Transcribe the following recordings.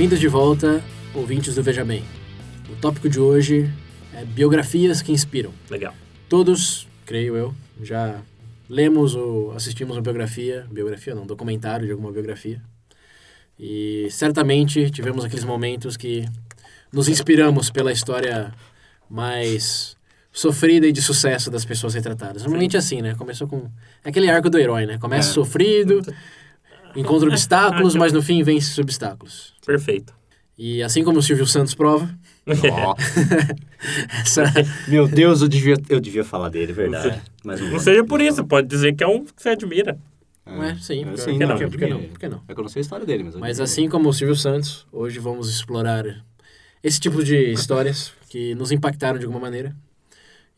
Bem-vindos de volta, ouvintes do Veja Bem. O tópico de hoje é biografias que inspiram. Legal. Todos, creio eu, já lemos ou assistimos uma biografia, biografia não, documentário de alguma biografia. E certamente tivemos aqueles momentos que nos inspiramos pela história mais sofrida e de sucesso das pessoas retratadas. Normalmente é assim, né? Começou com aquele arco do herói, né? Começa É. sofrido, encontra obstáculos, mas no fim vence os obstáculos. Perfeito. E assim como o Silvio Santos prova, essa meu Deus, eu devia, eu devia falar dele, verdade. Mas Não seja por isso, pode dizer que é um que você admira. não é, sim, É, por sim, que não, não? Por que não? admiro. Por que não? É que eu não sei a história dele, mas... eu Mas assim como o Silvio Santos, hoje vamos explorar esse tipo de histórias que nos impactaram de alguma maneira.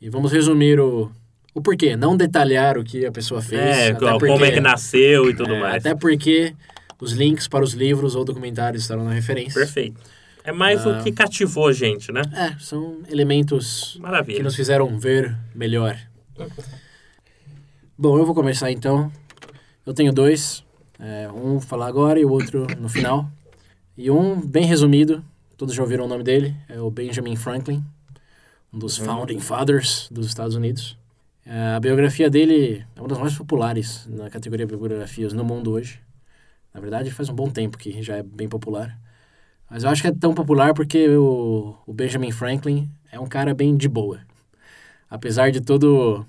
E vamos resumir o, o porquê, não detalhar o que a pessoa fez. É, até como porque- é que nasceu e tudo é, mais. Até porque os links para os livros ou documentários estarão na referência. Perfeito. É mais Ah. o que cativou a gente, né? É, são elementos Maravilha. que nos fizeram ver melhor. Bom, eu vou começar então. Eu tenho dois. É, um vou falar agora e o outro no final. E um bem resumido, todos já ouviram o nome dele, é o Benjamin Franklin, um dos Founding Fathers dos Estados Unidos. É, a biografia dele é uma das mais populares na categoria biografias no mundo hoje. Na verdade, faz um bom tempo que já é bem popular. Mas eu acho que é tão popular porque o, o Benjamin Franklin é um cara bem de boa. Apesar de todo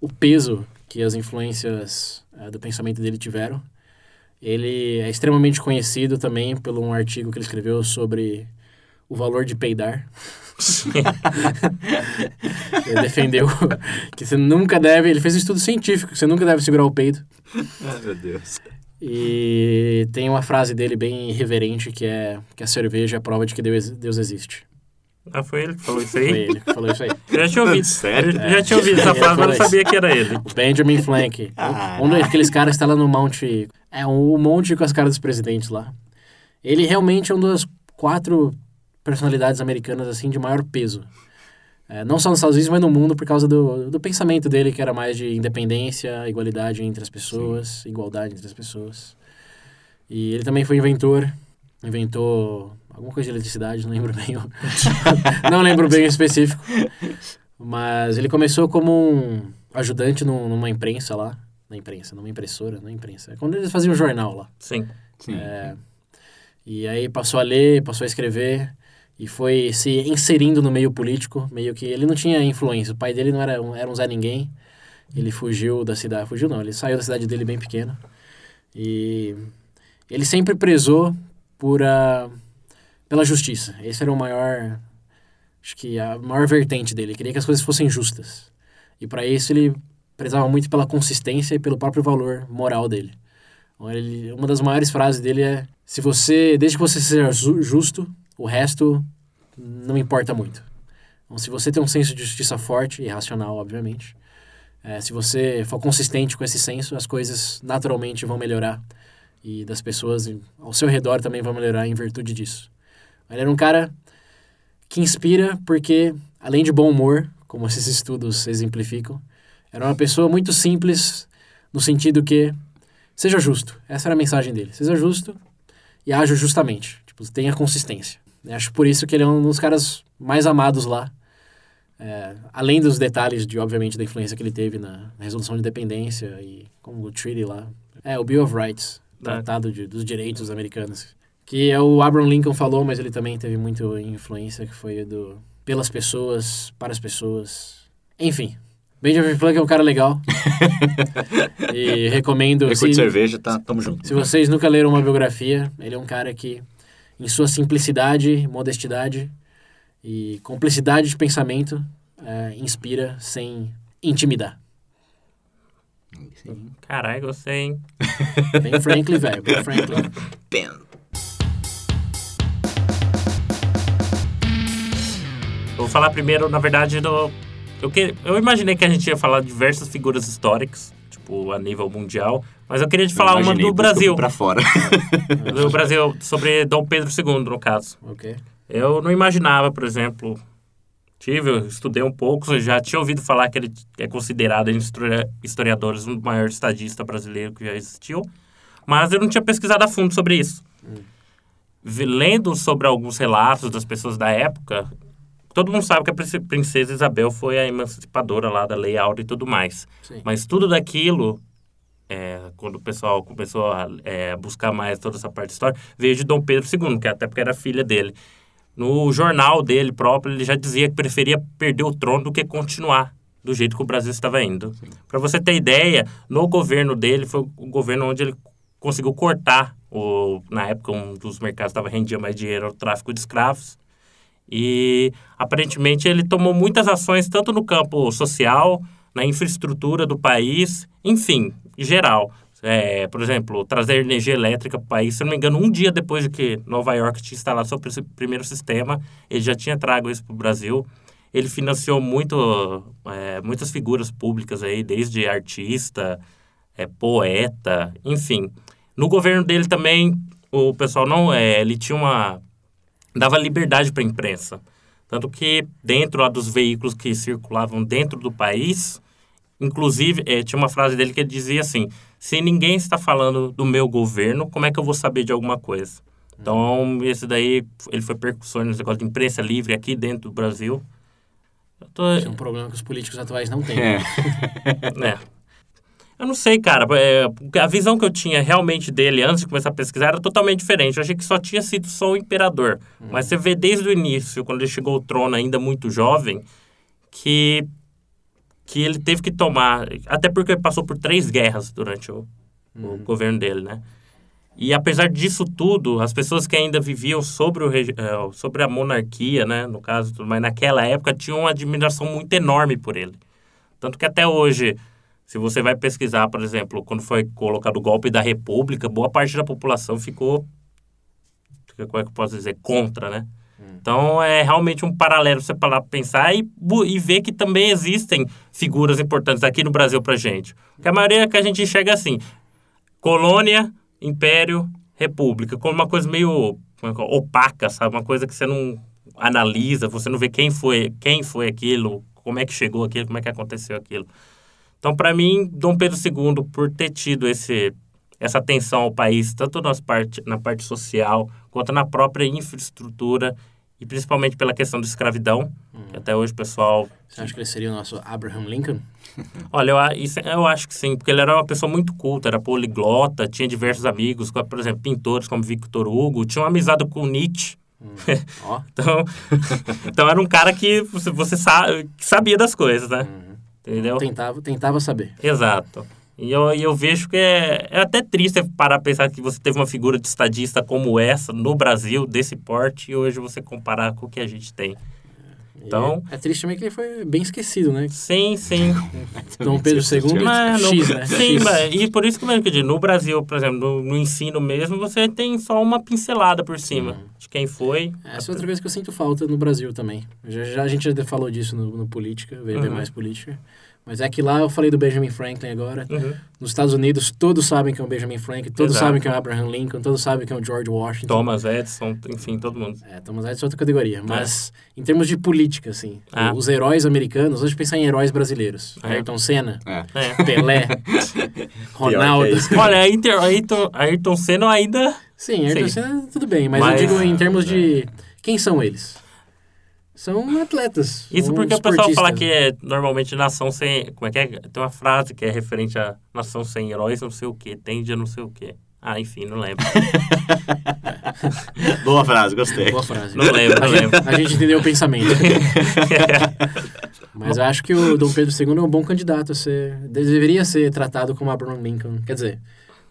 o peso que as influências eh, do pensamento dele tiveram, ele é extremamente conhecido também por um artigo que ele escreveu sobre o valor de peidar. ele defendeu que você nunca deve. Ele fez um estudo científico que você nunca deve segurar o peido. Ai, meu Deus. E tem uma frase dele bem irreverente que é que a cerveja é a prova de que Deus, Deus existe. Ah, foi ele que falou isso Foi aí? ele que falou isso aí. Eu já tinha ouvido. Sério? Eu já tinha ouvido essa Ele frase, mas não sabia que era ele. O Benjamin Franklin. Ah. Um daqueles caras que está lá no monte. É, o monte com as caras dos presidentes lá. Ele realmente é uma das quatro personalidades americanas assim de maior peso. É, não só nos Estados Unidos, mas no mundo, por causa do, do pensamento dele, que era mais de independência, igualdade entre as pessoas, igualdade entre as pessoas. E ele também foi inventor, inventou alguma coisa de eletricidade, não lembro bem. o- não lembro bem o específico. Mas ele começou como um ajudante num- numa imprensa lá. Na imprensa, numa impressora, não imprensa. É quando eles faziam um jornal lá. Sim. Sim. É, e aí passou a ler, passou a escrever e foi se inserindo no meio político, meio que ele não tinha influência. O pai dele não era um, era um Zé Ninguém. Ele fugiu da cidade, fugiu não, ele saiu da cidade dele bem pequeno. E ele sempre prezou por a, pela justiça. Esse era o maior, acho que a maior vertente dele. Ele queria que as coisas fossem justas. E para isso ele prezava muito pela consistência e pelo próprio valor moral dele. Então, ele- uma das maiores frases dele é: se você, desde que você seja ju- justo, o resto não importa muito. Então, se você tem um senso de justiça forte e racional, obviamente, é, se você for consistente com esse senso, as coisas naturalmente vão melhorar e das pessoas ao seu redor também vão melhorar em virtude disso. Ele era um cara que inspira porque, além de bom humor, como esses estudos exemplificam, era uma pessoa muito simples no sentido que seja justo. Essa era a mensagem dele. Seja justo e haja justamente. Tipo, tenha consistência. Eu acho por isso que ele é um dos caras mais amados lá. É, além dos detalhes de, obviamente, da influência que ele teve na, na resolução de independência e como o treaty lá. É, o Bill of Rights, Ah. Tratado de, dos Direitos Americanos. Que é o Abraham Lincoln falou, mas ele também teve muita influência, que foi do pelas pessoas, para as pessoas. Enfim, Benjamin Franklin é um cara legal. e recomendo. Recorde de cerveja, tá? Tamo junto. Se vocês nunca leram uma biografia, ele é um cara que, em sua simplicidade, modestidade e cumplicidade de pensamento, é, inspira sem intimidar. Sim. Caralho, gostei, hein? Ben Franklin, velho. Ben Franklin. Ben. Eu vou falar primeiro, na verdade, do. Eu, que... eu imaginei que a gente ia falar de diversas figuras históricas, tipo, a nível mundial, mas eu queria te falar uma do Brasil. Pra fora. Do Brasil, sobre Dom Pedro II, no caso. Ok. Eu não imaginava, por exemplo. Tive, eu estudei um pouco, eu já tinha ouvido falar que ele é considerado entre histori- historiadores o maior estadista brasileiro que já existiu, mas eu não tinha pesquisado a fundo sobre isso. Vi- Lendo sobre alguns relatos das pessoas da época, todo mundo sabe que a prince- princesa Isabel foi a emancipadora lá da Lei Áurea e tudo mais. Sim. Mas tudo daquilo, é, quando o pessoal começou a é, buscar mais toda essa parte histórica, veio de Dom Pedro II, que até porque era filha dele. No jornal dele próprio, ele já dizia que preferia perder o trono do que continuar do jeito que o Brasil estava indo. Para você ter ideia, no governo dele, foi o governo onde ele conseguiu cortar, o, na época, um dos mercados que estava rendia mais dinheiro, era o tráfico de escravos. E aparentemente ele tomou muitas ações, tanto no campo social, na infraestrutura do país, enfim, em geral. É, por exemplo, trazer energia elétrica para o país, se não me engano, um dia depois de que Nova York tinha instalado seu pri- primeiro sistema, ele já tinha trago isso para o Brasil. Ele financiou muito, é, muitas figuras públicas aí, desde artista, é, poeta, enfim. No governo dele também, o pessoal não, é, ele tinha uma dava liberdade para a imprensa. Tanto que dentro lá dos veículos que circulavam dentro do país, inclusive, eh, tinha uma frase dele que ele dizia assim: se ninguém está falando do meu governo, como é que eu vou saber de alguma coisa? Então, esse daí, ele foi percussor nesse negócio de imprensa livre aqui dentro do Brasil. Tô, Isso é um problema que os políticos atuais não têm. É. Eu não sei, cara. É, a visão que eu tinha realmente dele antes de começar a pesquisar era totalmente diferente. Eu achei que só tinha sido só o imperador. Mas você vê desde o início, quando ele chegou ao trono ainda muito jovem, que, que ele teve que tomar. Até porque ele passou por três guerras durante o, o governo dele, né? E apesar disso tudo, as pessoas que ainda viviam sobre, o, eh, sobre a monarquia, né, no caso, mas naquela época tinham uma admiração muito enorme por ele. Tanto que até hoje, se você vai pesquisar, por exemplo, quando foi colocado o golpe da República, boa parte da população ficou, como é que eu posso dizer, contra, né? Então é realmente um paralelo você parar para pensar e, e ver que também existem figuras importantes aqui no Brasil pra gente. Porque a maioria que a gente enxerga é assim, colônia, império, república, como uma coisa meio é, opaca, sabe? Uma coisa que você não analisa, você não vê quem foi, quem foi aquilo, como é que chegou aquilo, como é que aconteceu aquilo. Então, para mim, Dom Pedro II, por ter tido esse, essa atenção ao país, tanto nas parte, na parte social, quanto na própria infraestrutura, e principalmente pela questão da escravidão, que até hoje o pessoal Você acha que ele seria o nosso Abraham Lincoln? Olha, eu, isso, eu acho que sim, porque ele era uma pessoa muito culta, era poliglota, tinha diversos amigos, por exemplo, pintores como Victor Hugo, tinha uma amizade com Nietzsche. Ó. Então, então era um cara que você, você sa- que sabia das coisas, né? Entendeu? Tentava, tentava saber. Exato. E eu, eu vejo que é, é até triste parar a pensar que você teve uma figura de estadista como essa no Brasil, desse porte, e hoje você comparar com o que a gente tem. Então- É, é triste também que ele foi bem esquecido, né? Sim, sim. Dom Pedro II, Mas não- X, né? Sim, X. mas, e por isso que eu digo, no Brasil, por exemplo, no, no ensino mesmo, você tem só uma pincelada por cima de quem foi. Essa é outra vez que eu sinto falta no Brasil também. Já, já- a gente já falou disso no, no Política, veio Uhum. mais Política. Mas é que lá eu falei do Benjamin Franklin agora. Uhum. Nos Estados Unidos, todos sabem que é o Benjamin Franklin, todos Exato. sabem que é o Abraham Lincoln, todos sabem que é o George Washington. Thomas Edison, enfim, todo mundo. É, Thomas Edison é outra categoria. Mas em termos de política, assim, Ah. os heróis americanos, hoje pensar em heróis brasileiros. É. Ayrton Senna, É. É. Pelé, Ronaldo. é isso. Olha, Ayrton, Ayrton, Ayrton Senna ainda. Sim, Ayrton Sim. Senna, tudo bem, mas, Mas- eu digo em termos de. Quem são eles? São atletas. Isso porque o pessoal fala que é normalmente nação sem. Como é que é? Tem uma frase que é referente a nação sem heróis, não sei o quê, tende a não sei o quê. Ah, enfim, não lembro. Boa frase, gostei. Boa frase. Não lembro, não lembro. A gente entendeu o pensamento. Mas acho que o Dom Pedro II é um bom candidato a ser. Deveria ser tratado como Abraham Lincoln. Quer dizer,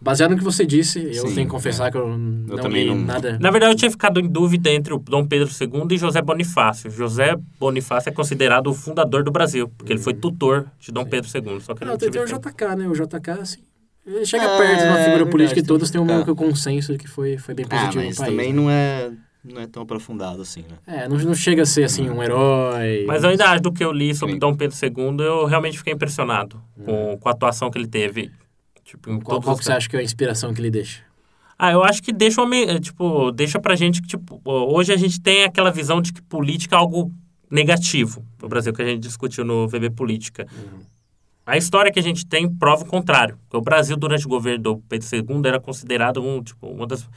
baseado no que você disse, eu Sim, tenho que confessar que eu não também li não- nada. Na verdade, eu tinha ficado em dúvida entre o Dom Pedro II e José Bonifácio. José Bonifácio é considerado o fundador do Brasil, porque ele foi tutor de Dom Pedro II. Só que eu Não, não tem, o. JK, né? O JK, assim, Ele chega É, perto de uma figura verdade, política e todos têm um meio ficar. que consenso de que foi, foi bem Ah, positivo mas no país. também né? não é, não é tão aprofundado assim, né? É, não, não chega a ser assim um herói. Mas eu ainda acho do que eu li sobre Sim. Dom Pedro II, eu realmente fiquei impressionado com, com a atuação que ele teve. Tipo, Qual, qual que você acha que é a inspiração que ele deixa? Ah, eu acho que deixa, uma, me- tipo, deixa pra gente que, tipo, hoje a gente tem aquela visão de que política é algo negativo no Brasil, que a gente discutiu no VB Política. A história que a gente tem prova o contrário. O Brasil, durante o governo do Pedro II, era considerado um, tipo, uma das...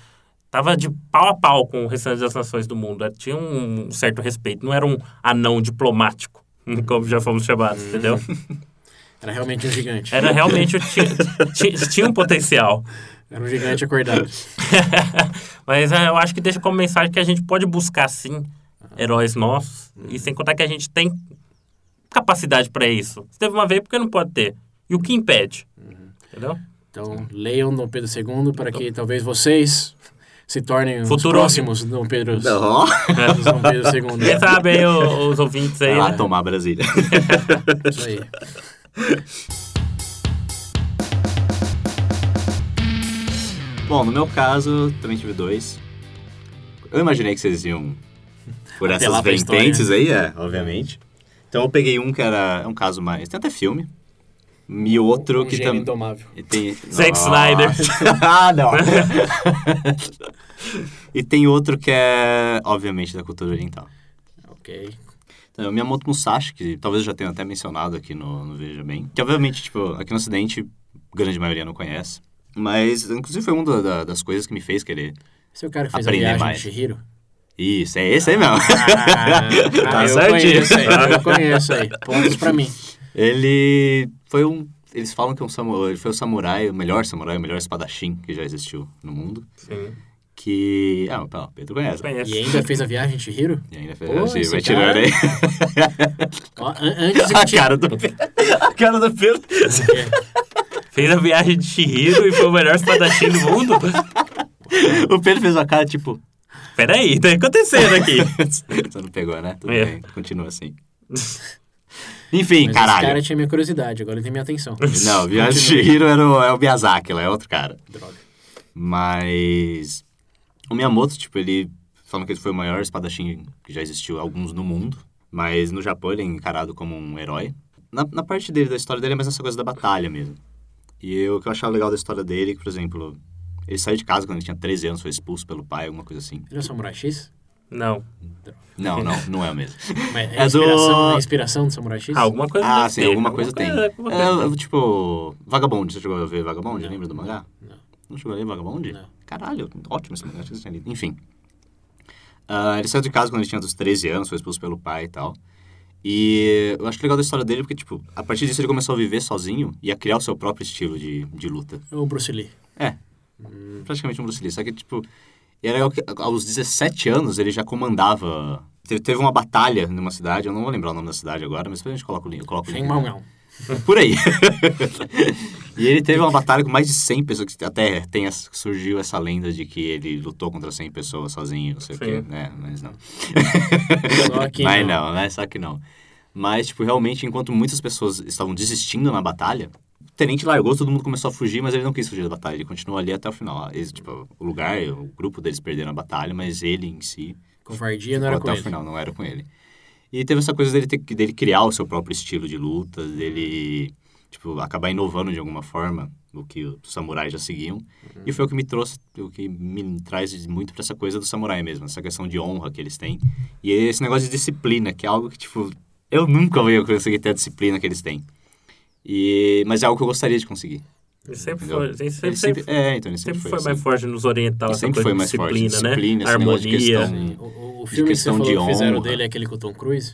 Tava de pau a pau com o restante das nações do mundo. Era- Tinha um certo respeito. Não era um anão diplomático, como já fomos chamados, entendeu? Era realmente um gigante. Era realmente... Tinha, tinha, tinha um potencial. Era um gigante acordado. Mas é, eu acho que deixa como mensagem que a gente pode buscar, sim, heróis nossos. E sem contar que a gente tem capacidade para isso. Se teve uma vez, por que não pode ter? E o que impede? Entendeu? Então, leiam Dom Pedro II para que talvez vocês se tornem os Futuro- próximos Dom Pedro, Ó, os Dom Pedro II. Quem sabe aí o- os ouvintes aí, lá né? tomar Brasília. Isso aí. Bom, no meu caso, também tive dois. Eu imaginei que vocês iam por essas vertentes aí, é, obviamente. Então eu peguei um que era é um caso mais. Tem até filme. E outro um que também. indomável. E tem... Zack. Snyder. ah, não. e tem outro que é, obviamente, da cultura oriental. Ok. O Miyamoto Musashi, que talvez eu já tenha até mencionado aqui no, no Veja Bem. Que, obviamente, tipo, aqui no Ocidente, grande maioria não conhece. Mas, inclusive, foi uma da- da- das coisas que me fez querer... Esse é o cara que fez Aprender a viagem mais. de Shihiro? Isso, é esse aí mesmo. Ah, Tá eu certinho. conheço aí, eu conheço aí. Pontos pra mim. Ele foi um... Eles falam que é um samu- ele foi o samurai, o melhor samurai, o melhor espadachim que já existiu no mundo. Sim. Que... Ah, o Pedro conhece. Conheço. E ainda fez a viagem de Shihiro? E ainda fez... Pô, assim, esse vai cara- tirando aí. Ó, an- antes A de cara do Pedro. A cara do Pedro. Fez a viagem de Shihiro e foi o melhor espadachim do mundo? O Pedro fez uma cara, tipo... Peraí, tá acontecendo aqui. Você não pegou, né? Tudo É. bem, continua assim. Enfim, Mas caralho. esse cara tinha minha curiosidade, agora ele tem minha atenção. Não, Viagem de Chihiro era o, é o Miyazaki, lá é outro cara. Droga. Mas... O Miyamoto, tipo, ele... Falam que ele foi o maior espadachim que já existiu, alguns no mundo. Mas no Japão ele é encarado como um herói. Na, na parte dele, da história dele, é mais essa coisa da batalha mesmo. E eu- o que eu achava legal da história dele, é que, por exemplo... Ele saiu de casa quando ele tinha 13 anos, foi expulso pelo pai, alguma coisa assim. Ele é o Samurai X? Não. Não, não, não é o mesmo. Mas é, É a inspiração, do- é a inspiração do Samurai X? Ah, alguma coisa Ah, sim, ter. alguma coisa tem. alguma coisa É, tem. tipo, Vagabond, você chegou a ver Vagabond? Não. Lembra do mangá? Não. Não chegou a ler Vagabond? Não. Caralho, ótimo esse mangá, acho que você tinha lido. Enfim. Ah, ele saiu de casa quando ele tinha dos 13 anos, foi expulso pelo pai e tal. E eu acho legal da história dele porque, tipo, a partir disso ele começou a viver sozinho e a criar o seu próprio estilo de, de luta. É o Bruce Lee. É, praticamente um Bruce Lee. Só que, tipo, e é legal que aos 17 anos ele já comandava... Teve, teve uma batalha numa cidade, eu não vou lembrar o nome da cidade agora, mas depois a gente coloca o link. eu coloco o link. Por aí. e ele teve uma batalha com mais de 100 pessoas, até tem surgiu essa lenda de que ele lutou contra 100 pessoas sozinho, não sei o Sim. quê, né? Mas não. Só que Mas não. não, né? Só que não. Mas, tipo, realmente, enquanto muitas pessoas estavam desistindo na batalha, o tenente largou, todo mundo começou a fugir, mas ele não quis fugir da batalha, ele continuou ali até o final. Eles, tipo, o lugar, o grupo deles perderam a batalha, mas ele em si Covardia não era com até ele. o final, não era com ele. E teve essa coisa dele, ter, dele criar o seu próprio estilo de luta, dele, tipo, acabar inovando de alguma forma o que os samurais já seguiam. E foi o que me trouxe, o que me traz muito pra essa coisa do samurai mesmo, essa questão de honra que eles têm. E esse negócio de disciplina, que é algo que, tipo, eu nunca ia conseguir ter a disciplina que eles têm. E, mas é algo que eu gostaria de conseguir. Ele sempre entendeu? foi, ele sempre, Ele sempre, é, então ele sempre sempre, foi assim. mais forte nos orientais, Ele sempre foi de mais forte, disciplina, disciplina, né? esse negócio de Harmonia. questão- O, o, o De filme que você de que fizeram dele é aquele com o Tom Cruise?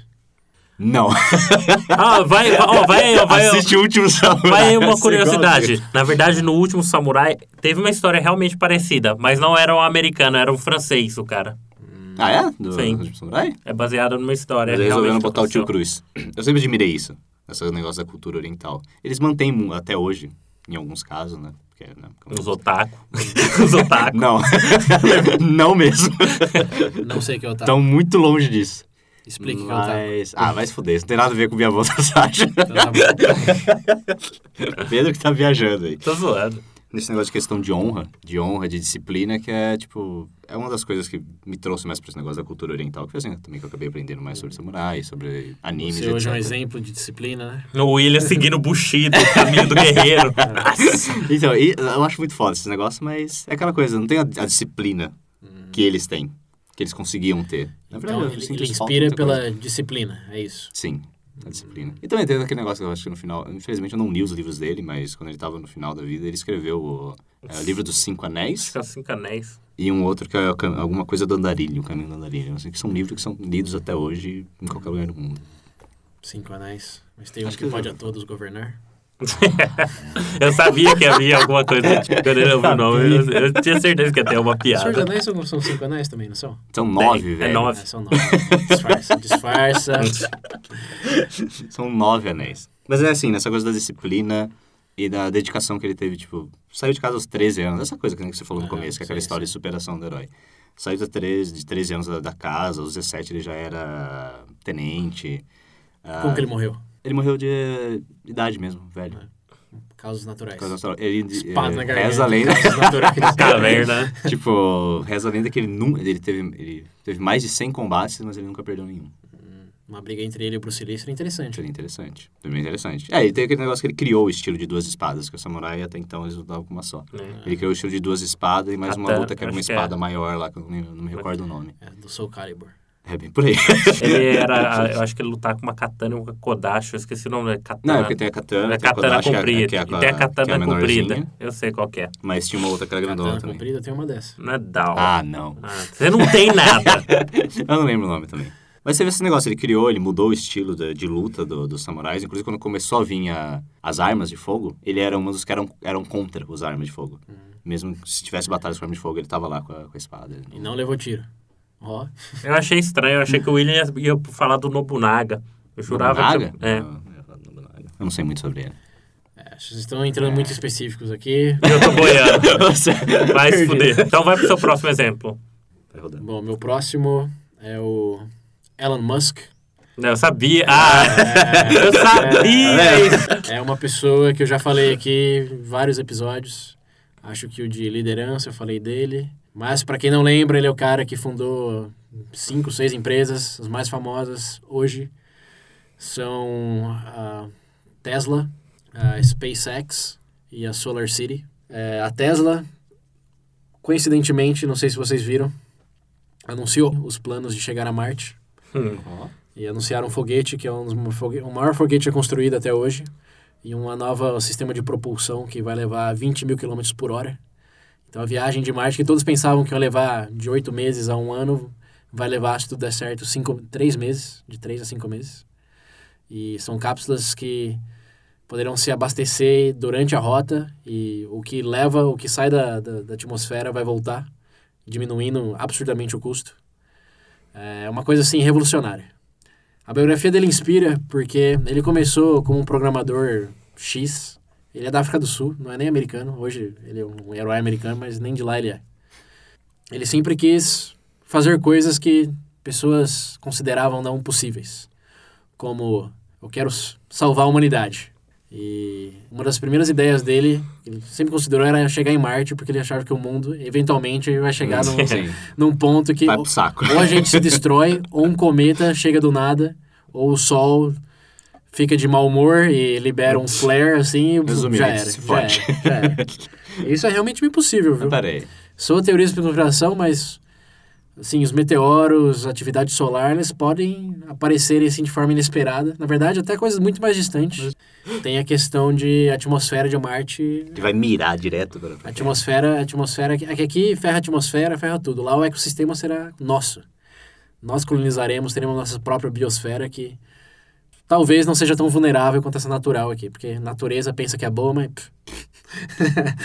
Não. Ah, vai, ó, vai, ó, vai, ó, Assiste o último samurai. vai aí uma curiosidade. Na verdade, no último Samurai, teve uma história realmente parecida, mas não era um americano, era um francês, o cara. Ah, é? Do, Sim. do Samurai? É baseado numa história. Eles resolveram botar o tio. Cruz. Eu sempre admirei isso, esse negócio da cultura oriental. Eles mantêm até hoje, em alguns casos, né? Porque, né? como- Os otaku. Os otaku. Não, não mesmo. Não sei o que eu tava. Estão muito longe disso. Explique o que é o. Mas... Ah, vai se fuder. Isso não tem nada a ver com minha avó Sasha. Então tá. Pedro que tá viajando aí. Tô zoando. Nesse negócio de questão de honra, de honra, de disciplina, que é, tipo... É uma das coisas que me trouxe mais pra esse negócio da cultura oriental, que foi assim também que eu acabei aprendendo mais sobre samurai, sobre animes, Você hoje é um exemplo de disciplina, né? O William seguindo o Bushido, o caminho do guerreiro. Então, e eu acho muito foda esse negócio, mas é aquela coisa, não tem a, a disciplina que eles têm, que eles conseguiam ter. Na verdade, Então, eu ele, ele inspira muita coisa. pela disciplina, é isso. Sim, a disciplina. E também teve aquele negócio que eu acho que no final, infelizmente eu não li os livros dele, mas quando ele tava no final da vida, ele escreveu o, é, o livro dos Cinco Anéis Acho que é cinco anéis. e um outro que é alguma coisa do Andarilho, o Caminho do Andarilho. Assim, que são livros que são lidos até hoje em qualquer lugar do mundo. Cinco anéis. Mas tem um Acho que que pode a todos governar. Eu sabia que havia alguma coisa tipo, quando ele ouviu o nome. Eu, eu tinha certeza que ia ter uma Senhor piada. Anéis são, são cinco anéis também, não são? São nove, é velho. nove. Ah, são nove. Disfarça, disfarça. São nove anéis. Mas é assim, nessa coisa da disciplina e da dedicação que ele teve, tipo, saiu de casa aos 13 anos, essa coisa que você falou no Ah, começo, que é aquela sim, história de superação do herói. Saiu de 13, de 13 anos da, da casa, aos 17 ele já era tenente. Ah, Como que ele morreu? Ele morreu de idade mesmo, velho. Causas naturais. Por causa da história. Ele Espada eh, na reza a lenda, Causas naturais. Caverna. tipo, reza a lenda que ele nunca, ele teve, ele teve mais de 100 combates, mas ele nunca perdeu nenhum. Uma briga entre ele e o Bruce Lee seria interessante. Seria interessante. Foi bem interessante. É, e tem aquele negócio que ele criou o estilo de duas espadas, que o samurai até então eles lutavam com uma só. Ele criou o estilo de duas espadas e mais uma Katana, luta que era uma é. espada maior lá, que eu não, me- não me recordo o nome. É, do Soul Calibur. É bem por aí. Ele era, eu acho que ele lutava com uma katana e uma kodashi, eu esqueci o nome da katana. Não, é porque tem a katana, É tem a katana kodashi, que é- comprida. que é a- e tem a katana é a comprida. Eu sei qual que é. Mas tinha uma outra que era grandona Katana também. comprida, tem uma dessa. Não é Down. Ah, não. Ah, você não tem nada. Eu não lembro o nome também. Mas teve esse negócio, ele criou, ele mudou o estilo de, de luta do- dos samurais. Inclusive, quando começou a vir a- as armas de fogo, ele era um dos que eram, eram contra as armas de fogo. Mesmo se tivesse batalhas com armas de fogo, ele tava lá com a, com a espada. E não levou tiro. Ó, Eu achei estranho, eu achei que o William ia, ia falar do Nobunaga. Eu jurava Nobunaga? que... É. Eu não sei muito sobre ele. é, vocês estão entrando muito específicos aqui. Eu tô boiando. Vai se fuder. Então vai pro seu próximo exemplo. Rodando. Bom, meu próximo é o Elon Musk. Não, Eu sabia. Ah, eu sabia isso. É uma pessoa que eu já falei aqui em vários episódios. Acho que o de liderança eu falei dele. Mas para quem não lembra, ele é o cara que fundou cinco, seis empresas, as mais famosas hoje são a Tesla, a SpaceX e a Solar City. É, a Tesla, coincidentemente, não sei se vocês viram, anunciou os planos de chegar a Marte. Hum. Ó, E anunciaram um foguete, que é um o maior foguete construído até hoje. E um novo sistema de propulsão que vai levar 20 mil quilômetros por hora. Então a viagem de Marte, que todos pensavam que ia levar de oito meses a um ano, vai levar, se tudo der certo, cinco, três meses, de três a cinco meses. E são cápsulas que poderão se abastecer durante a rota e o que leva, o que sai da, da, da atmosfera vai voltar, diminuindo absurdamente o custo. É uma coisa assim revolucionária. A biografia dele inspira porque ele começou como um programador X. Ele é da África do Sul, não é nem americano. Hoje ele é um herói americano, mas nem de lá ele é. Ele sempre quis fazer coisas que pessoas consideravam não possíveis. Como, eu quero salvar a humanidade. E uma das primeiras ideias dele, que ele sempre considerou, era chegar em Marte, porque ele achava que o mundo, eventualmente, vai chegar num, num ponto que ou a gente se destrói, ou um cometa chega do nada, ou o Sol fica de mau humor e libera um flare, assim, Resumindo, já era, já era, já era. Isso é realmente impossível, viu? Peraí. Sou teorista de conspiração, mas assim, os meteoros, atividade solar, eles podem aparecerem assim de forma inesperada. Na verdade, até coisas muito mais distantes. Tem a questão de atmosfera de Marte. Ele vai mirar direto para A atmosfera, atmosfera, é que aqui ferra a atmosfera, ferra tudo. Lá o ecossistema será nosso. Nós colonizaremos, teremos nossa própria biosfera que talvez não seja tão vulnerável quanto essa natural aqui, porque natureza pensa que é boa, mas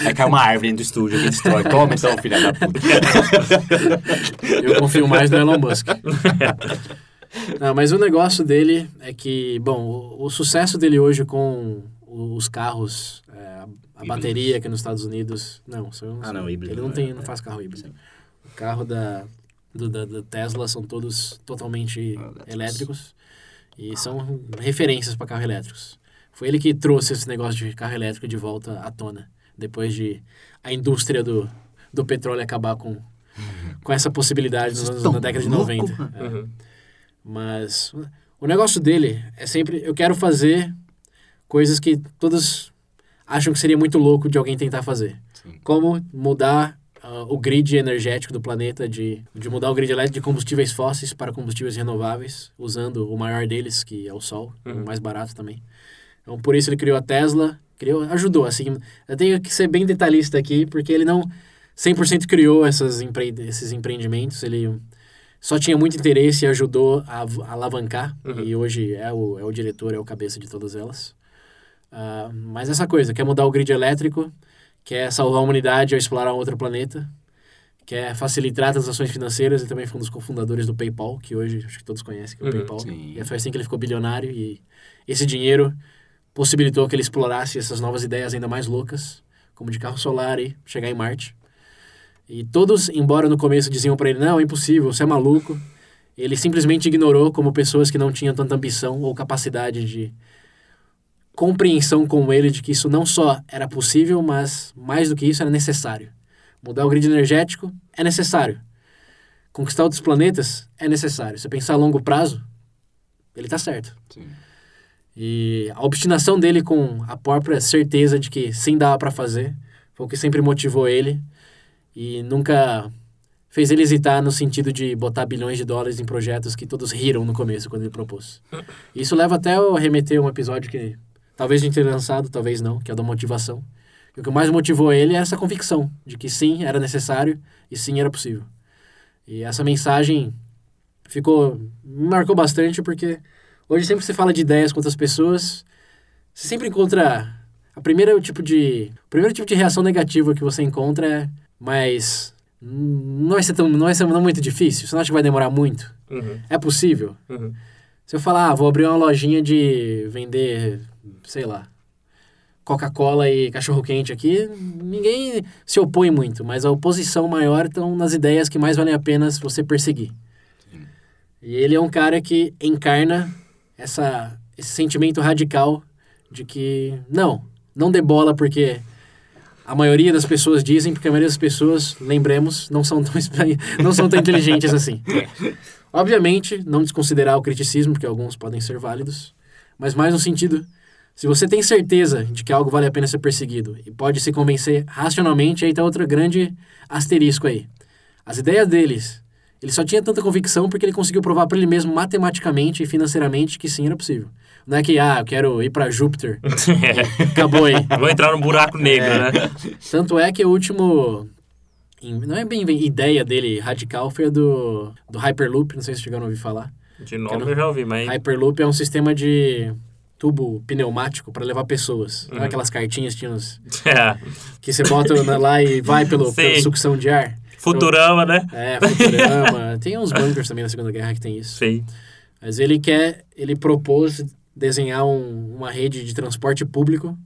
Vai cair uma árvore do estúdio que destrói. Toma então, filha da puta. Eu confio mais no Elon Musk. Não, mas o negócio dele é que, bom, o, o sucesso dele hoje com os carros, é, a, a bateria aqui nos Estados Unidos, não, são, Ah, não, híbrido ele não não tem, é. não faz carro híbrido. O carro da do, da, da Tesla são todos totalmente Elétricos. elétricos e são referências para carros elétricos. Foi ele que trouxe esse negócio de carro elétrico de volta à tona, depois de a indústria do, do petróleo acabar com, com essa possibilidade nos anos- Tão na década de louco. 90. É. Uhum. Mas o negócio dele é sempre: eu quero fazer coisas que todos acham que seria muito louco de alguém tentar fazer. Sim. Como mudar ah, o grid energético do planeta, de, de mudar o grid elétrico de combustíveis fósseis para combustíveis renováveis, usando o maior deles, que é o Sol, Uhum. o mais barato também. Então, por isso ele criou a Tesla, criou, ajudou, assim. Eu tenho que ser bem detalhista aqui, porque ele não 100% criou essas empre, esses empreendimentos, ele só tinha muito interesse e ajudou a, a alavancar, Uhum. e hoje é o, é o diretor, é o cabeça de todas elas. Ah, mas essa coisa, quer mudar o grid elétrico, quer salvar a humanidade ao explorar outro planeta, quer facilitar transações financeiras, ele também foi um dos cofundadores do PayPal, que hoje acho que todos conhecem, que é o Uhum, PayPal. sim. E foi assim que ele ficou bilionário e esse dinheiro possibilitou que ele explorasse essas novas ideias ainda mais loucas, como de carro solar e chegar em Marte. E todos, embora no começo diziam para ele, não, é impossível, você é maluco, ele simplesmente ignorou como pessoas que não tinham tanta ambição ou capacidade de compreensão como ele de que isso não só era possível, mas mais do que isso era necessário. Mudar o grid energético é necessário. Conquistar outros planetas é necessário. Se pensar a longo prazo, ele está certo. Sim. E a obstinação dele com a própria certeza de que sim dava para fazer foi o que sempre motivou ele e nunca fez ele hesitar no sentido de botar bilhões de dólares em projetos que todos riram no começo quando ele propôs. Isso leva até eu remeter um episódio que talvez a gente tenha lançado, talvez não, que é da motivação. E o que mais motivou ele é essa convicção de que sim, era necessário e sim, era possível. E essa mensagem ficou me marcou bastante porque hoje sempre que você fala de ideias com outras pessoas, você sempre encontra a primeira tipo de o primeiro tipo de reação negativa que você encontra é mas não vai ser tão não vai ser não muito difícil, você não acha que vai demorar muito? Uhum. É possível? Uhum. Se eu falar, ah, vou abrir uma lojinha de vender, sei lá, Coca-Cola e cachorro-quente aqui, ninguém se opõe muito, mas a oposição maior estão nas ideias que mais valem a pena você perseguir. E ele é um cara que encarna essa, esse sentimento radical de que, não, não dê bola porque a maioria das pessoas dizem, porque a maioria das pessoas, lembremos, não são tão, não são tão inteligentes assim. Obviamente, não desconsiderar o criticismo, porque alguns podem ser válidos, mas mais no sentido, se você tem certeza de que algo vale a pena ser perseguido e pode se convencer racionalmente, aí tá outro grande asterisco aí. As ideias deles, ele só tinha tanta convicção porque ele conseguiu provar para ele mesmo matematicamente e financeiramente que sim, era possível. Não é que, ah, eu quero ir para Júpiter, acabou aí. Vou entrar no buraco negro, né? Tanto é que o último. Não é bem bem ideia dele radical, foi a do, do Hyperloop, não sei se chegaram a ouvir falar. De nome eu já ouvi, mas... Hyperloop é um sistema de tubo pneumático para levar pessoas. Uhum. aquelas cartinhas tinha nos- É. que você bota lá e vai pelo, pela sucção de ar. Futurama, né? É, Futurama. tem uns bunkers também na Segunda Guerra que tem isso. Sim. Mas ele quer, ele propôs desenhar um- uma rede de transporte público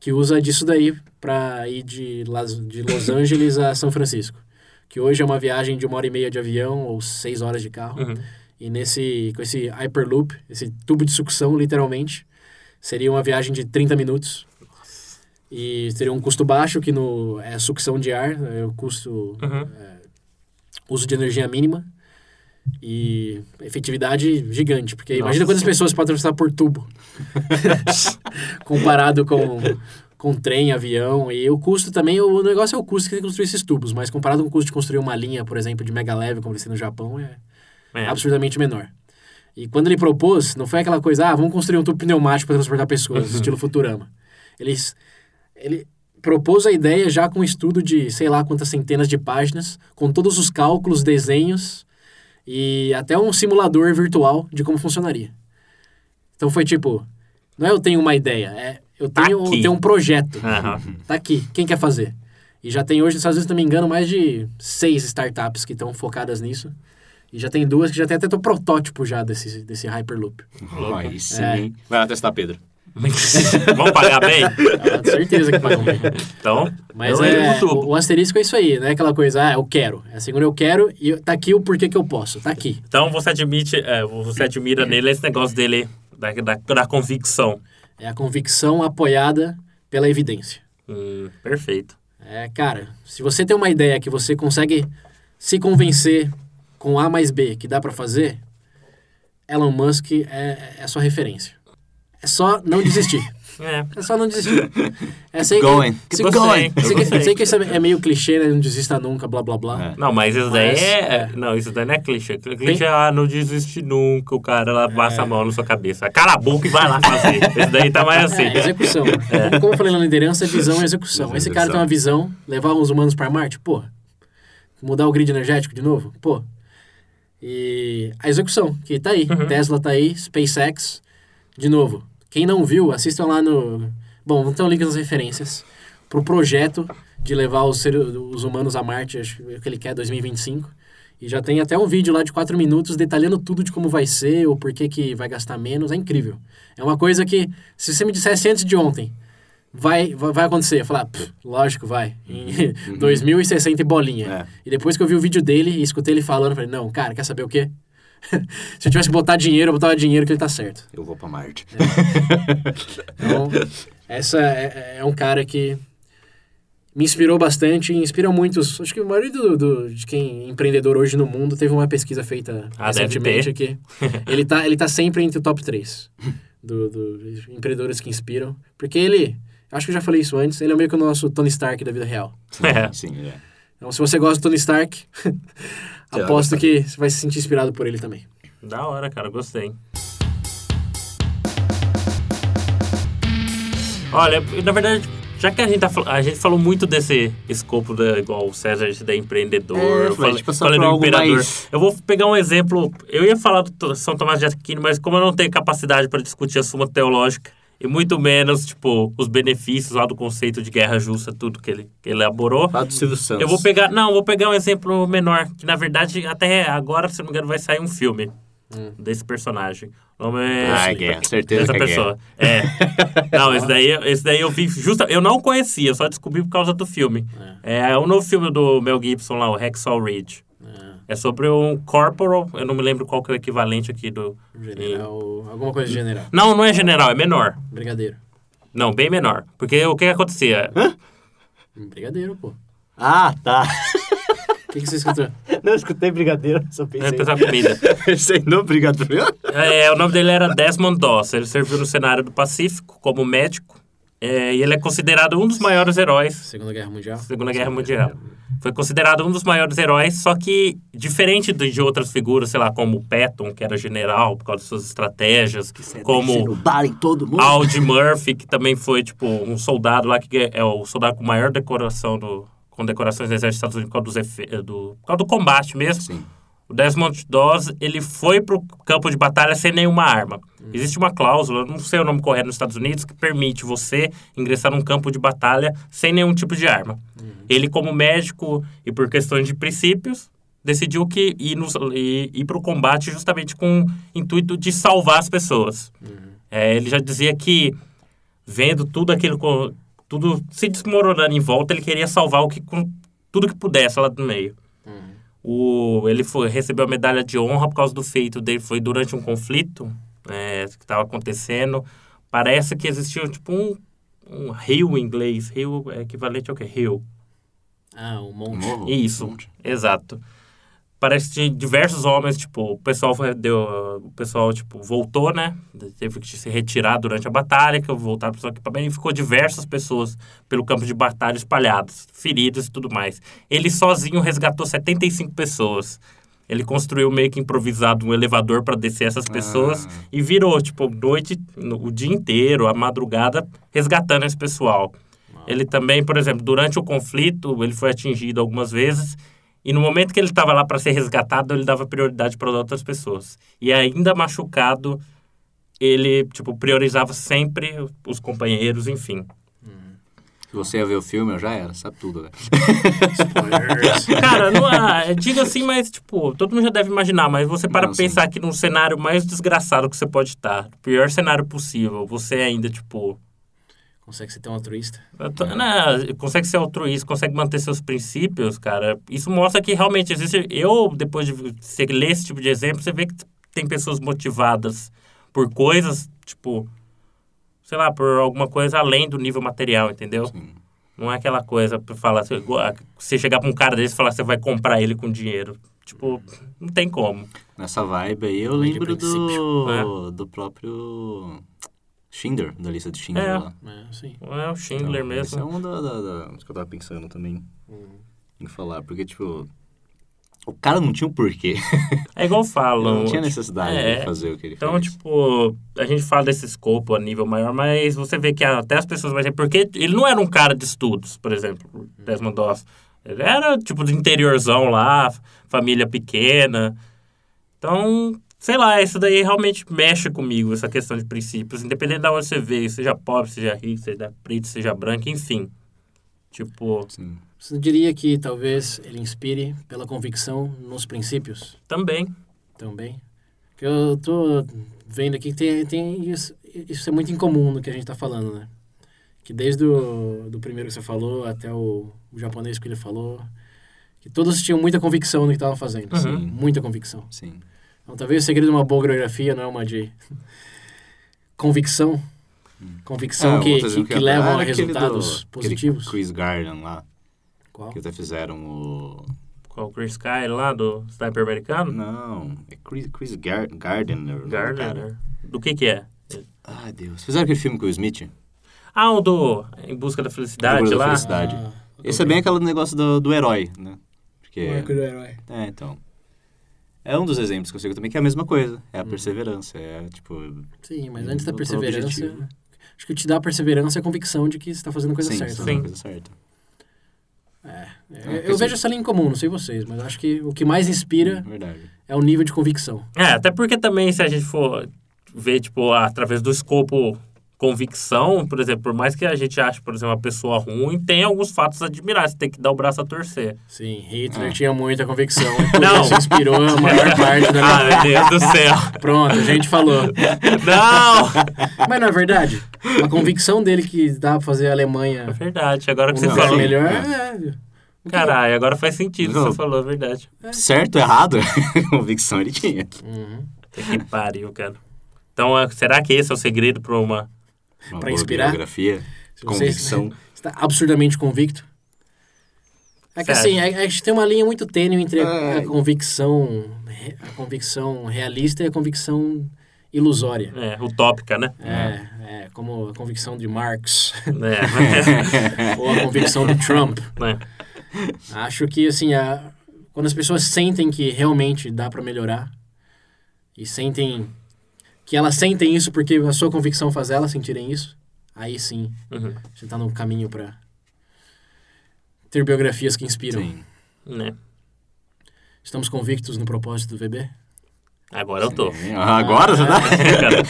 que usa disso daí para ir de, Las, de Los Angeles a São Francisco. Que hoje é uma viagem de uma hora e meia de avião ou seis horas de carro. Uhum. E nesse, com esse Hyperloop, esse tubo de sucção, literalmente, seria uma viagem de 30 minutos. E teria um custo baixo, que no, é sucção de ar, é o custo Uhum. uso de energia mínima e efetividade gigante, porque Nossa. imagina quantas pessoas podem atravessar por tubo comparado com, com trem, avião e o custo também, o negócio é o custo que tem que construir esses tubos, mas comparado com o custo de construir uma linha, por exemplo, de mega leve, como eles têm no Japão, é É. absurdamente menor. E quando ele propôs, não foi aquela coisa, ah, vamos construir um tubo pneumático para transportar pessoas, estilo Futurama. Eles, ele propôs a ideia já com um estudo de sei lá quantas centenas de páginas, com todos os cálculos, desenhos e até um simulador virtual de como funcionaria. Então foi tipo, não é eu tenho uma ideia, é eu Tá tenho, eu aqui. tenho um projeto. Aham. Tá aqui, quem quer fazer? E já tem hoje, se não me engano, mais de seis startups que estão focadas nisso. E já tem duas que já tem até o protótipo já desse, desse Hyperloop. Aí sim. É. Vai lá testar, Pedro. Vamos pagar bem? Ah, certeza que pagam bem. Então, Mas é, o, o asterisco é isso aí, não é aquela coisa, ah, eu quero. É segundo eu quero e tá aqui o porquê que eu posso, tá aqui. Então você admite, é, você admira nele esse negócio dele, da, da, da convicção. É a convicção apoiada pela evidência. Hum, perfeito. É, cara, se você tem uma ideia que você consegue se convencer com A mais B que dá pra fazer, Elon Musk é, é sua referência. É só não desistir. É. É só não desistir. É, sei going. Que, sei, Eu que- gostei, eu sei, que, sei que isso é meio clichê, né? Não desista nunca, blá blá blá. É. Não, mas isso daí Mas, é, é. Não, isso daí não é clichê. Clichê é, ah, não desiste nunca, o cara lá passa a mão na sua cabeça. Cala a boca e vai lá fazer. Esse daí tá mais assim. É, execução. Como, como eu falei na liderança, é visão e execução. Esse cara tem uma visão, levar os humanos para Marte, pô. Mudar o grid energético de novo, pô. E a execução, que tá aí. Tesla tá aí, SpaceX, de novo. Quem não viu, assistam lá no. Bom, vão ter um link nas referências pro projeto de levar os, ser- os humanos a Marte, acho que ele quer 2025. E já tem até um vídeo lá de 4 minutos detalhando tudo de como vai ser, ou por que que vai gastar menos. É incrível. É uma coisa que, se você me dissesse antes de ontem, vai, vai, acontecer. Eu falar, "Pff, lógico, vai. Em 2060 e bolinha. É. E depois que eu vi o vídeo dele e escutei ele falando, eu falei, não, cara, quer saber o quê? se eu tivesse que botar dinheiro, eu botava dinheiro que ele tá certo. Eu vou pra Marte. Então, essa é, é um cara que me inspirou bastante e inspira muitos. Acho que o maioria do, do- de quem é empreendedor hoje no mundo teve uma pesquisa feita Ah, recentemente aqui. ele, tá, ele tá sempre entre o top 3 do, do empreendedores que inspiram. Porque ele, acho que eu já falei isso antes, ele é meio que o nosso Tony Stark da vida real. É. Sim, é. Então, se você gosta do Tony Stark, aposto que você vai se sentir inspirado por ele também. Da hora, cara, gostei. Olha, na verdade, já que a gente, tá, a gente falou muito desse escopo da, igual o César da empreendedor, É, eu falei, falei, tipo, do imperador. mais- Eu vou pegar um exemplo. Eu ia falar do São Tomás de Aquino, mas como eu não tenho capacidade para discutir a Suma Teológica, e muito menos, tipo, os benefícios lá do conceito de guerra justa, tudo que ele, que ele elaborou. Fala do Silvio Santos. Eu vou pegar. Não, vou pegar um exemplo menor. Que na verdade, até agora, se não me engano, vai sair um filme desse personagem. O nome é. Ah, é guerra, certeza Dessa que é pessoa. É. Não, esse daí, esse daí eu vi justa. Eu não conhecia, só descobri por causa do filme. É, o novo filme do Mel Gibson lá, o Hacksaw Ridge. É sobre um corporal, eu não me lembro qual que é o equivalente aqui do. General, alguma coisa de general. Não, não é general, é menor. Brigadeiro. Não, bem menor. Porque o que acontecia? Brigadeiro, pô. Ah, tá. O que, que você escutou? Não, eu escutei brigadeiro, só É pensei. pensar comida. Pensei no brigadeiro. É, o nome dele era Desmond Doss. Ele serviu no cenário do Pacífico como médico. É, e ele é considerado um dos maiores heróis Segunda Guerra Mundial. da Segunda Guerra Mundial. Foi considerado um dos maiores heróis, só que diferente de de outras figuras, sei lá, como Patton, que era general por causa de suas estratégias, como bar em todo mundo. Aldi Murphy, que também foi, tipo, um soldado lá, que é o soldado com maior decoração do... Com decorações do Exército dos Estados Unidos por causa, dos efe- do, por causa do combate mesmo. Sim. O Desmond Doss, ele foi pro campo de batalha sem nenhuma arma. Existe uma cláusula, não sei o nome correto nos Estados Unidos, que permite você ingressar num campo de batalha sem nenhum tipo de arma. Ele, como médico e por questões de princípios, decidiu que ir, no, ir, ir pro combate justamente com o intuito de salvar as pessoas. É, ele já dizia que, vendo tudo aquilo, tudo se desmoronando em volta, ele queria salvar o que, tudo que pudesse lá do meio. O, ele foi, recebeu a medalha de honra por causa do feito dele. Foi durante um conflito é, que estava acontecendo. Parece que existia tipo um, um rio em inglês. Rio é equivalente ao que? Rio. Ah, um monte. Morro. Isso, Monte. exato. Parece que diversos homens, tipo, o pessoal foi, deu, o pessoal, tipo, voltou, né? Teve que se retirar durante a batalha, que voltaram para o equipamento, e ficou diversas pessoas pelo campo de batalha espalhadas, feridas e tudo mais. Ele sozinho resgatou 75 pessoas. Ele construiu meio que improvisado um elevador para descer essas pessoas e virou, tipo, noite, no- o dia inteiro, a madrugada, resgatando esse pessoal. Ele também, por exemplo, durante o conflito, ele foi atingido algumas vezes e no momento que ele estava lá para ser resgatado, ele dava prioridade para outras pessoas. E ainda machucado, ele, tipo, priorizava sempre os companheiros, enfim. Se você ia ver o filme, eu já era, sabe tudo, né? Cara, não é, digo assim, mas, tipo, todo mundo já deve imaginar, mas você para Não, pensar que num cenário mais desgraçado que você pode estar, pior cenário possível, você ainda, tipo, Consegue ser tão altruísta? Tô- né, consegue ser altruísta, consegue manter seus princípios, cara. Isso mostra que realmente existe. Eu, depois de você ler esse tipo de exemplo, você vê que tem pessoas motivadas por coisas, tipo, sei lá, por alguma coisa além do nível material, entendeu? Sim. Não é aquela coisa pra falar, você, chegar pra um cara desse e falar você vai comprar ele com dinheiro. Tipo, não tem como. Nessa vibe aí, eu lembro do, do próprio Schindler, da lista de Schindler É. lá. É, sim. É o Schindler Então, Esse é mesmo. um da, da, da- dos que eu tava pensando também em falar, porque, tipo, o cara não tinha um porquê. É igual falam. não tinha tipo, necessidade é. de fazer o que ele Então, fez. tipo, a gente fala desse escopo a nível maior, mas você vê que até as pessoas mais... Porque ele não era um cara de estudos, por exemplo, Desmond Doss. Ele era, tipo, do interiorzão lá, família pequena. Então, sei lá, isso daí realmente mexe comigo, essa questão de princípios. Independente de onde você veio, seja pobre, seja rico, seja preto, seja branco, enfim. Tipo, Sim. Você diria que talvez ele inspire pela convicção nos princípios também. também? Que eu tô vendo aqui que tem, tem isso, isso é muito incomum no que a gente tá falando, né? Que desde o do primeiro que você falou até o, o japonês que ele falou, que todos tinham muita convicção no que estavam fazendo. Uhum. Sim. Muita convicção. Sim. Então, talvez o segredo de uma boa coreografia não é uma de convicção. Convicção Ah, que, que, que eu- levam ah, a resultados do- positivos. Chris Garden lá, Qual? que até fizeram o... Qual o Chris Sky lá do Sniper americano? Não, é Chris, Chris Gar Gardner. cara. Gardner. Do que que é? Ai, Deus. Fizeram aquele filme com o Smith? Ah, o do Em Busca da Felicidade Em Busca da lá? Felicidade. Ah, Esse é bem aquele negócio do, do herói, né? Porque... o arco do herói. É, então. É um dos exemplos que eu sigo também, que é a mesma coisa. É a Uhum. perseverança. É, tipo... Sim, mas antes da perseverança, acho que o que te dá a perseverança é a convicção de que você está fazendo a coisa sim, certa. tá Sim. na coisa certa. É, Ah, eu quer vejo essa linha em comum, não sei vocês, mas acho que o que mais inspira Verdade. é o nível de convicção. É, até porque também se a gente for ver, tipo, através do escopo convicção, por exemplo, por mais que a gente ache, por exemplo, uma pessoa ruim, tem alguns fatos a admirar, você tem que dar o braço a torcer. Sim, Hitler Ah. tinha muita convicção, Não. isso inspirou a maior parte da Ah, meu Deus do céu. Pronto, a gente falou. Não! Mas não é verdade? A convicção dele que dá pra fazer a É Alemanha verdade, agora que você falou. melhor. é. É. Caralho, agora faz sentido o que Não. você falou, é verdade. Certo, errado, convicção ele tinha. Uhum. Que pariu, cara. Então, é- será que esse é o segredo para uma... Boa inspirar? biografia, Se você convicção. está absurdamente convicto. É que assim, a, a gente tem uma linha muito tênue entre a, É. a convicção re- a convicção realista e a convicção ilusória. É, utópica, né? É, é, como a convicção de Marx É. ou a convicção de Trump. né? Acho que assim, a, quando as pessoas sentem que realmente dá pra melhorar e sentem que elas sentem isso porque a sua convicção faz elas sentirem isso, aí sim, Uhum. você tá no caminho pra ter biografias que inspiram. Sim. Né? Estamos convictos no propósito do VB? Agora eu tô. Sim. Ah, Agora você tá? Cara,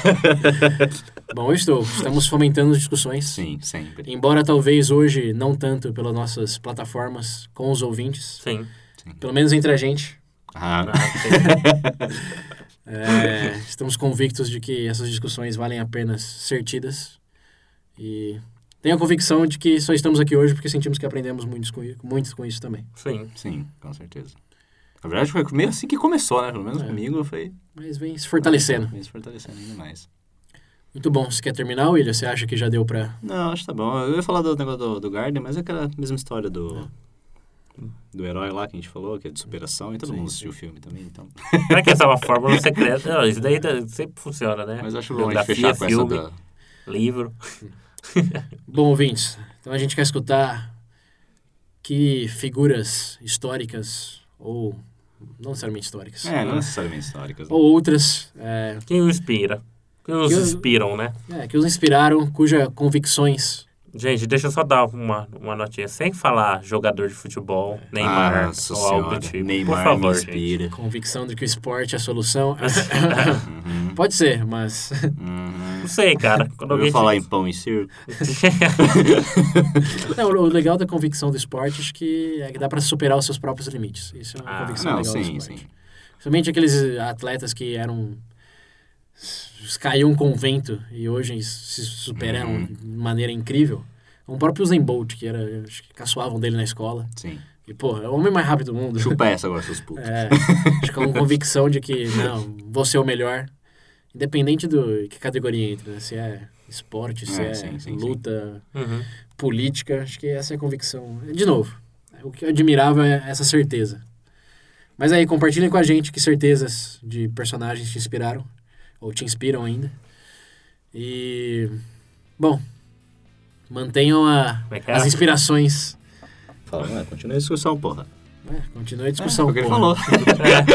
Bom, eu estou. Estamos fomentando discussões. Sim, sempre. Embora talvez hoje não tanto pelas nossas plataformas com os ouvintes, sim. pelo menos entre a gente. Ah, Ah, sim. É, estamos convictos de que essas discussões valem a pena ser tidas. E tenho a convicção de que só estamos aqui hoje porque sentimos que aprendemos muito com, muito com isso também. Sim. sim, com certeza. Na verdade, foi meio assim que começou, né? Pelo menos É. comigo foi... Mas vem se fortalecendo. Vem se fortalecendo ainda mais. Muito bom. Você quer terminar, William? Você acha que já deu pra. Não, acho que tá bom. Eu ia falar do negócio do, do Garden, mas é aquela mesma história do... Do herói lá que a gente falou, que é de superação, e todo Sim, mundo sim. assistiu o filme também, então. Será que essa é uma fórmula secreta? Não, isso daí tá- sempre funciona, né? Mas acho bom a gente fechar com filme, essa da... livro. Bom, ouvintes, então a gente quer escutar que figuras históricas, ou não necessariamente históricas, É, não necessariamente históricas. né? ou outras é, Quem o inspira? Quem os Que eu- inspiram, né? é, que os inspiraram, cujas convicções Gente, deixa eu só dar uma, uma notinha. Sem falar jogador de futebol, Neymar Nossa ou algo do tipo. Neymar Por favor, me gente. inspira. convicção de que o esporte é a solução. Uhum, Pode ser, mas uhum. Não sei, cara. Quando Eu falar te- em pão e circo? Não, o legal da convicção do esporte acho que é que dá pra superar os seus próprios limites. Isso é uma Ah, convicção Não, legal do sim, esporte. sim. Principalmente aqueles atletas que eram. Caíam com o vento e hoje se superaram Uhum. de maneira incrível. O próprio Usain Bolt, que era. Acho que caçoavam dele na escola. Sim. E, pô, é o homem mais rápido do mundo. Chupa essa agora, seus putos. É, acho que é uma convicção de que, não, vou ser o melhor. Independente do que categoria entra, né? Se é esporte, se É, é, sim, sim, sim. luta, Uhum. política, acho que essa é a convicção. De novo, o que eu admirava é essa certeza. Mas aí, compartilhem com a gente que certezas de personagens te inspiraram, ou te inspiram ainda. E, bom, mantenham a- é é? as inspirações. Fala, continua a discussão, porra. É, continue a discussão. Que ele porra. falou.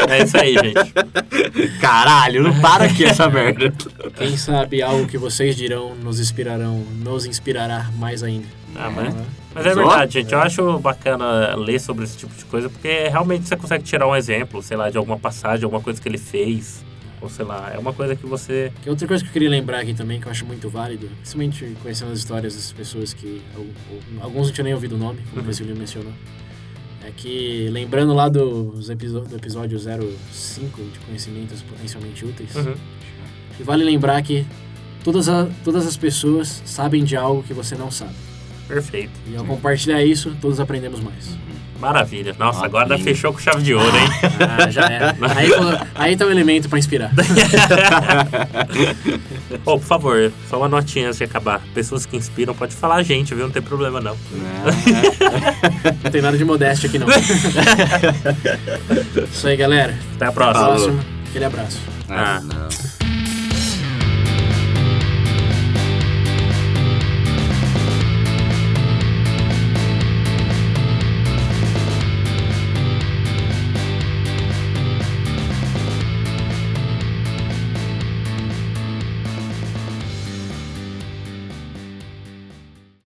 É, é isso aí, gente. Caralho, não para aqui essa merda. Quem sabe algo que vocês dirão nos inspirarão, nos inspirará mais ainda. Ah, mas, Né? mas é verdade, gente. Eu acho bacana ler sobre esse tipo de coisa, porque realmente você consegue tirar um exemplo, sei lá, de alguma passagem, alguma coisa que ele fez. Ou sei lá, é uma coisa que você. Que outra coisa que eu queria lembrar aqui também, que eu acho muito válido, principalmente conhecendo as histórias dessas pessoas que al- al- alguns não tinham nem ouvido o nome, como Uhum. o Vecilio mencionou, é que lembrando lá dos do episódio 05 de conhecimentos potencialmente úteis, Uhum. que vale lembrar que todas, a- todas as pessoas sabem de algo que você não sabe. Perfeito. E ao compartilhar isso, todos aprendemos mais. Maravilha. Nossa, agora fechou com chave de ouro, hein? Ah, já é. Aí, aí tá um elemento pra inspirar. Ô, por favor, só uma notinha antes de acabar. Pessoas que inspiram, pode falar a gente, viu? Não tem problema, não. Não tem nada de modéstia aqui não. Isso aí, galera. Até a próxima. Falou. Próximo. Aquele abraço. Ah, Ah. não.